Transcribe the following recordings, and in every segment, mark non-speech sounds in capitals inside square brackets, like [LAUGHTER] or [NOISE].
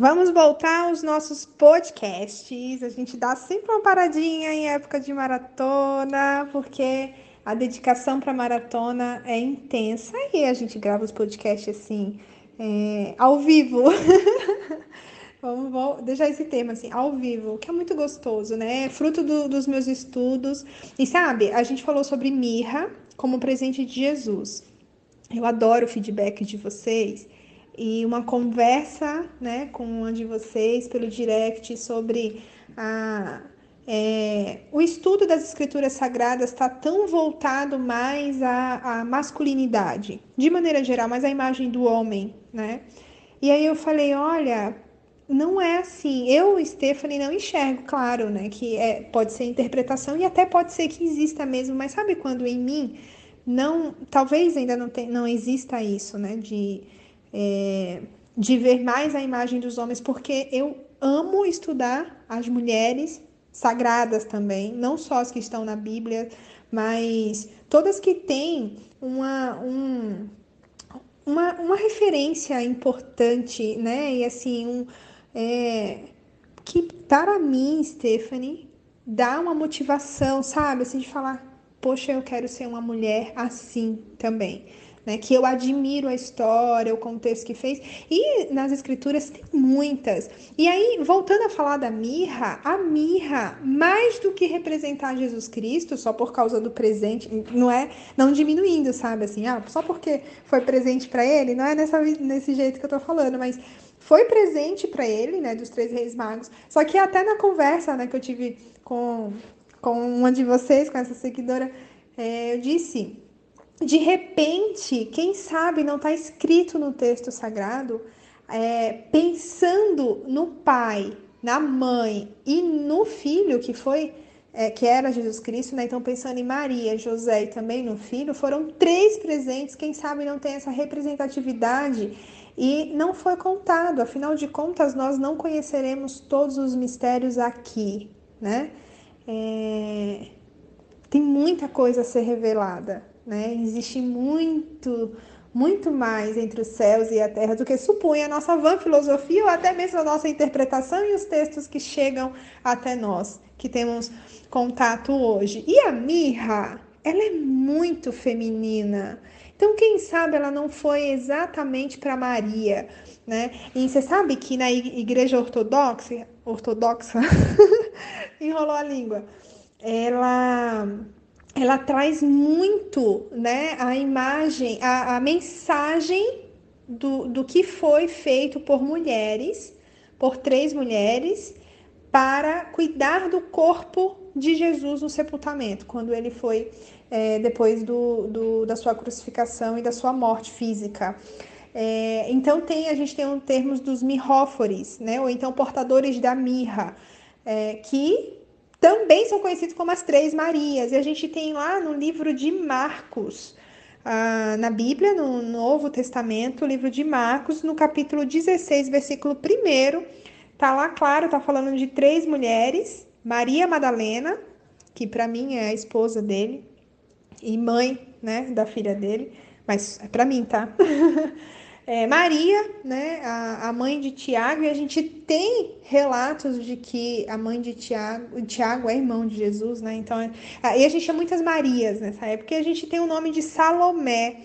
Vamos voltar aos nossos podcasts. A gente dá sempre uma paradinha em época de maratona, porque a dedicação para maratona é intensa e a gente grava os podcasts assim, é, ao vivo. [LAUGHS] Vamos, vamos deixar esse tema assim, ao vivo, que é muito gostoso, né? É fruto do, dos meus estudos. E sabe, a gente falou sobre mirra como presente de Jesus. Eu adoro o feedback de vocês e uma conversa né, com uma de vocês pelo direct sobre a, é, o estudo das escrituras sagradas está tão voltado mais à, à, masculinidade, de maneira geral, mais à imagem do homem, né? E aí eu falei, olha, não é assim. Eu, Stephanie, não enxergo, claro, né? Que é, pode ser interpretação e até pode ser que exista mesmo, mas sabe quando em mim não, talvez ainda não, tem, não exista isso, né? De é, de ver mais a imagem dos homens, porque eu amo estudar as mulheres sagradas também, não só as que estão na Bíblia, mas todas que têm uma, um, uma, uma referência importante, né? E assim, um, é, que para mim, Stephanie, dá uma motivação, sabe? Assim, de falar, poxa, eu quero ser uma mulher assim também né? Que eu admiro a história, o contexto que fez. E nas escrituras tem muitas. E aí, voltando a falar da mirra, a mirra, mais do que representar Jesus Cristo, só por causa do presente, não é, não diminuindo, sabe? Assim, ah, só porque foi presente para ele, não é nessa, nesse jeito que eu tô falando, mas foi presente para ele, né, dos três reis magos. Só que até na conversa, né, que eu tive com, com uma de vocês, com essa seguidora, é, eu disse de repente, quem sabe não está escrito no texto sagrado, é, pensando no pai, na mãe e no filho que foi é, que era Jesus Cristo, né? Então pensando em Maria, José e também no filho, foram três presentes. Quem sabe não tem essa representatividade e não foi contado. Afinal de contas, nós não conheceremos todos os mistérios aqui, né? É... Tem muita coisa a ser revelada né? Existe muito, muito mais entre os céus e a terra do que supõe a nossa vã filosofia ou até mesmo a nossa interpretação e os textos que chegam até nós, que temos contato hoje. E a mirra, ela é muito feminina. Então, quem sabe ela não foi exatamente para Maria, né? E você sabe que na igreja ortodoxa, ortodoxa, [LAUGHS] enrolou a língua, ela ela traz muito né, a imagem, a, a mensagem do, do que foi feito por mulheres, por três mulheres, para cuidar do corpo de Jesus no sepultamento, quando ele foi é, depois do, do, da sua crucificação e da sua morte física. É, então tem a gente tem um termos dos mirrófores, né, ou então portadores da mirra, é, que também são conhecidos como as Três Marias. E a gente tem lá no livro de Marcos, ah, na Bíblia, no Novo Testamento, o livro de Marcos, no capítulo 16, versículo 1, tá lá claro, tá falando de três mulheres, Maria Madalena, que para mim é a esposa dele e mãe, né, da filha dele, mas é para mim, tá? [LAUGHS] é, Maria, né, a, a, mãe de Tiago, e a gente tem relatos de que a mãe de Tiago, Tiago é irmão de Jesus, né? Então, e a gente tinha muitas Marias nessa época, e a gente tem o nome de Salomé,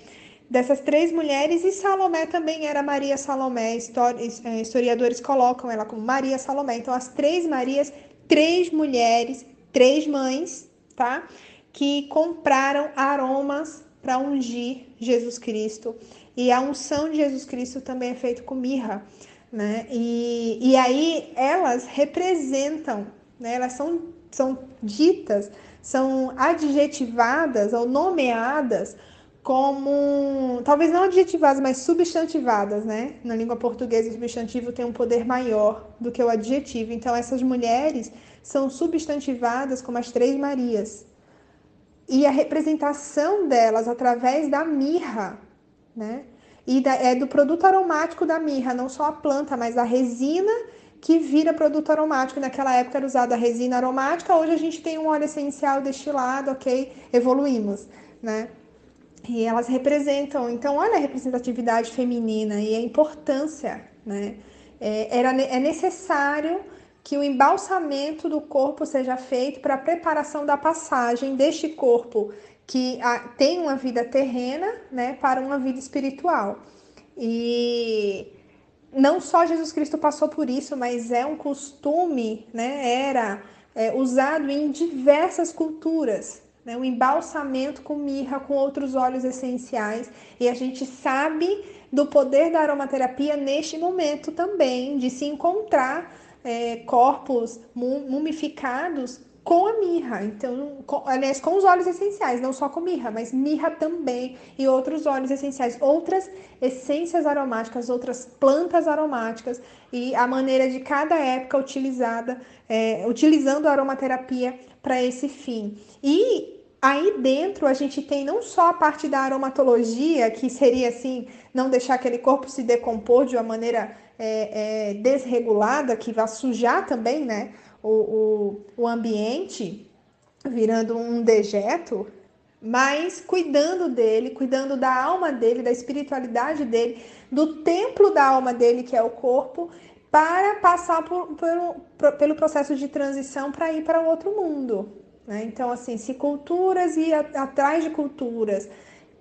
dessas três mulheres, e Salomé também era Maria Salomé, é, historiadores colocam ela como Maria Salomé. Então, as três Marias, três mulheres, três mães, tá? Que compraram aromas para ungir Jesus Cristo e a unção de Jesus Cristo também é feita com mirra, né? E, e aí elas representam, né? Elas são, são ditas, são adjetivadas ou nomeadas como, talvez não adjetivadas, mas substantivadas, né? Na língua portuguesa, o substantivo tem um poder maior do que o adjetivo. Então, essas mulheres são substantivadas como as três Marias. E a representação delas através da mirra né? E da, é do produto aromático da mirra, não só a planta, mas a resina que vira produto aromático. Naquela época era usada a resina aromática, hoje a gente tem um óleo essencial destilado, ok? Evoluímos, né? E elas representam, então, olha a representatividade feminina e a importância, né? é, era, é necessário que o embalsamento do corpo seja feito para a preparação da passagem deste corpo que a, tem uma vida terrena, né, para uma vida espiritual. E não só Jesus Cristo passou por isso, mas é um costume, né, era é, usado em diversas culturas, né, o embalsamento com mirra, com outros óleos essenciais, e a gente sabe do poder da aromaterapia neste momento também, de se encontrar é, corpos mumificados com a mirra, então, com, aliás, com os óleos essenciais, não só com mirra, mas mirra também e outros óleos essenciais, outras essências aromáticas, outras plantas aromáticas e a maneira de cada época utilizada, é, utilizando a aromaterapia para esse fim. E aí dentro a gente tem não só a parte da aromatologia, que seria assim, não deixar aquele corpo se decompor de uma maneira é, é, desregulada, que vai sujar também, né? O, o, o ambiente virando um dejeto, mas cuidando dele, cuidando da alma dele, da espiritualidade dele, do templo da alma dele, que é o corpo, para passar por, por, pelo processo de transição para ir para outro mundo. Né? Então, assim, se culturas e atrás de culturas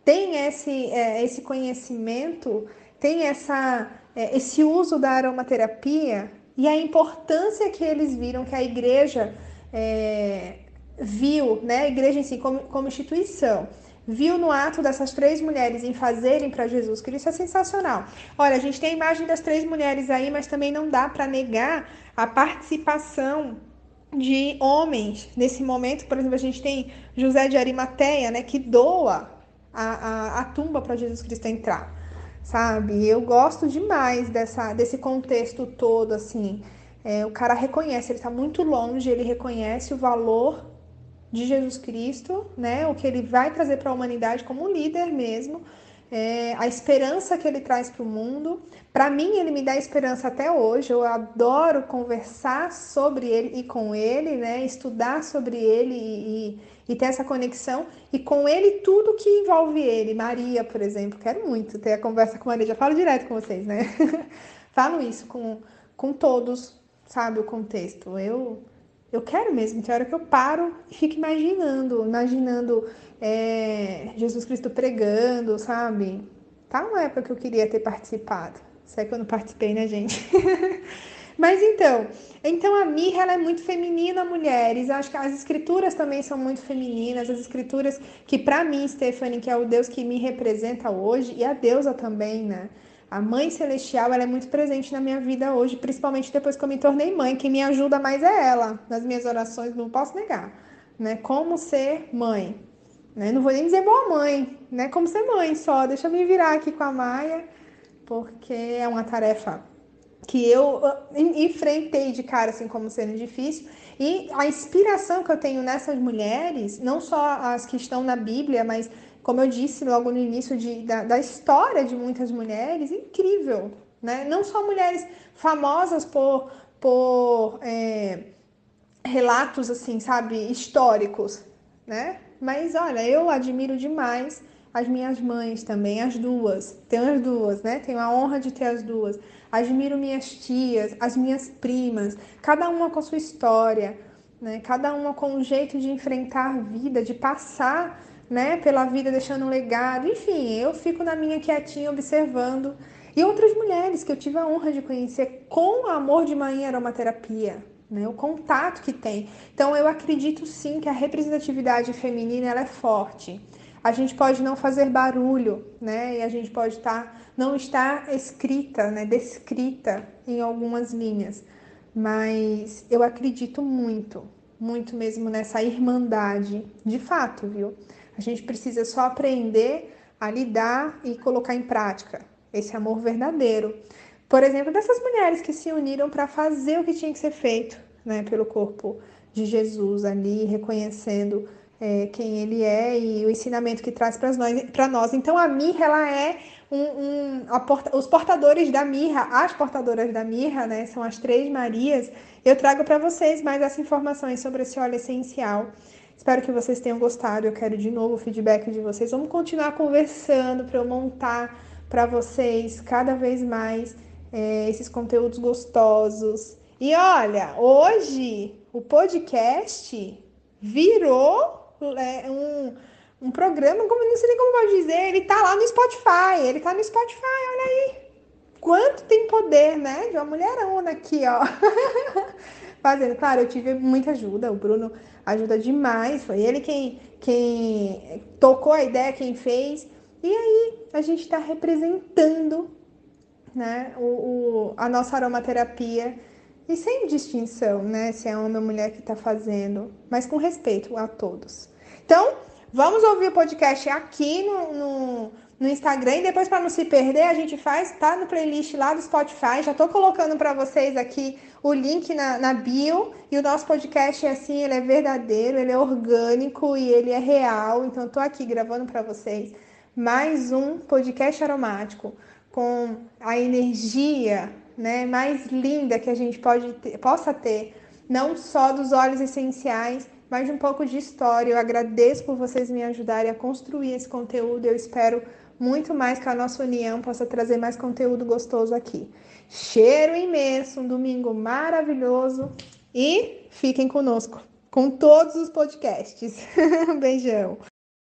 tem esse, é, esse conhecimento, tem essa, é, esse uso da aromaterapia, e a importância que eles viram que a igreja é, viu, né, a igreja em si como, como instituição, viu no ato dessas três mulheres em fazerem para Jesus Cristo é sensacional. Olha, a gente tem a imagem das três mulheres aí, mas também não dá para negar a participação de homens nesse momento. Por exemplo, a gente tem José de Arimateia, né, que doa a, a, a tumba para Jesus Cristo entrar sabe? Eu gosto demais dessa, desse contexto todo, assim. É, o cara reconhece, ele está muito longe, ele reconhece o valor de Jesus Cristo, né? O que ele vai trazer para a humanidade como líder mesmo, é, a esperança que ele traz para o mundo. Para mim, ele me dá esperança até hoje. Eu adoro conversar sobre ele e com ele, né? Estudar sobre ele e, e ter essa conexão e com ele tudo que envolve ele. Maria, por exemplo, quero muito ter a conversa com Maria, já falo direto com vocês, né? [LAUGHS] falo isso com, com todos, sabe, o contexto. Eu eu quero mesmo, tem hora que eu paro e fico imaginando, imaginando é, Jesus Cristo pregando, sabe? Tá uma época que eu queria ter participado. Se é que eu não participei, né, gente? [LAUGHS] Mas então, então a mirra ela é muito feminina, mulheres. Acho que as escrituras também são muito femininas. As escrituras que para mim, Stephanie, que é o Deus que me representa hoje e a deusa também, né? A mãe celestial ela é muito presente na minha vida hoje, principalmente depois que eu me tornei mãe. Quem me ajuda mais é ela nas minhas orações, não posso negar, né? Como ser mãe, né? Não vou nem dizer boa mãe, né? Como ser mãe só. Deixa eu me virar aqui com a Maia, porque é uma tarefa que eu enfrentei de cara assim como sendo difícil e a inspiração que eu tenho nessas mulheres, não só as que estão na Bíblia, mas como eu disse logo no início de, da, da história de muitas mulheres, incrível, né? Não só mulheres famosas por, por é, relatos assim, sabe, históricos, né? Mas olha, eu admiro demais as minhas mães também, as duas. Tenho as duas, né? Tenho a honra de ter as duas. Admiro minhas tias, as minhas primas, cada uma com sua história, né? Cada uma com um jeito de enfrentar a vida, de passar, né, pela vida deixando um legado. Enfim, eu fico na minha quietinha observando. E outras mulheres que eu tive a honra de conhecer com o amor de mãe aromaterapia, né, o contato que tem. Então eu acredito sim que a representatividade feminina ela é forte a gente pode não fazer barulho, né? E a gente pode estar, tá, não estar escrita, né? Descrita em algumas linhas. Mas eu acredito muito, muito mesmo nessa irmandade, de fato, viu? A gente precisa só aprender a lidar e colocar em prática esse amor verdadeiro. Por exemplo, dessas mulheres que se uniram para fazer o que tinha que ser feito, né, pelo corpo de Jesus ali, reconhecendo é, quem ele é e o ensinamento que traz para nós, nós. Então a mirra ela é um, um porta, os portadores da mirra, as portadoras da mirra, né? São as três Marias. Eu trago para vocês mais essas informações sobre esse óleo essencial. Espero que vocês tenham gostado. Eu quero de novo o feedback de vocês. Vamos continuar conversando para eu montar para vocês cada vez mais é, esses conteúdos gostosos. E olha, hoje o podcast virou é, um, um programa, como não sei nem como pode dizer, ele tá lá no Spotify, ele tá no Spotify, olha aí. Quanto tem poder, né? De uma mulherona aqui, ó. [LAUGHS] Fazendo. Claro, eu tive muita ajuda, o Bruno ajuda demais, foi ele quem, quem tocou a ideia, quem fez. E aí, a gente está representando né, o, o, a nossa aromaterapia e sem distinção, né, se é homem ou mulher que está fazendo, mas com respeito a todos. Então, vamos ouvir o podcast aqui no, no, no Instagram e depois, para não se perder, a gente faz, tá no playlist lá do Spotify. Já estou colocando para vocês aqui o link na, na bio. E o nosso podcast é assim, ele é verdadeiro, ele é orgânico e ele é real. Então, estou aqui gravando para vocês mais um podcast aromático com a energia né, mais linda que a gente pode ter, possa ter, não só dos óleos essenciais, de um pouco de história. Eu agradeço por vocês me ajudarem a construir esse conteúdo. Eu espero muito mais que a nossa união possa trazer mais conteúdo gostoso aqui. Cheiro imenso, um domingo maravilhoso e fiquem conosco com todos os podcasts. [LAUGHS] Beijão.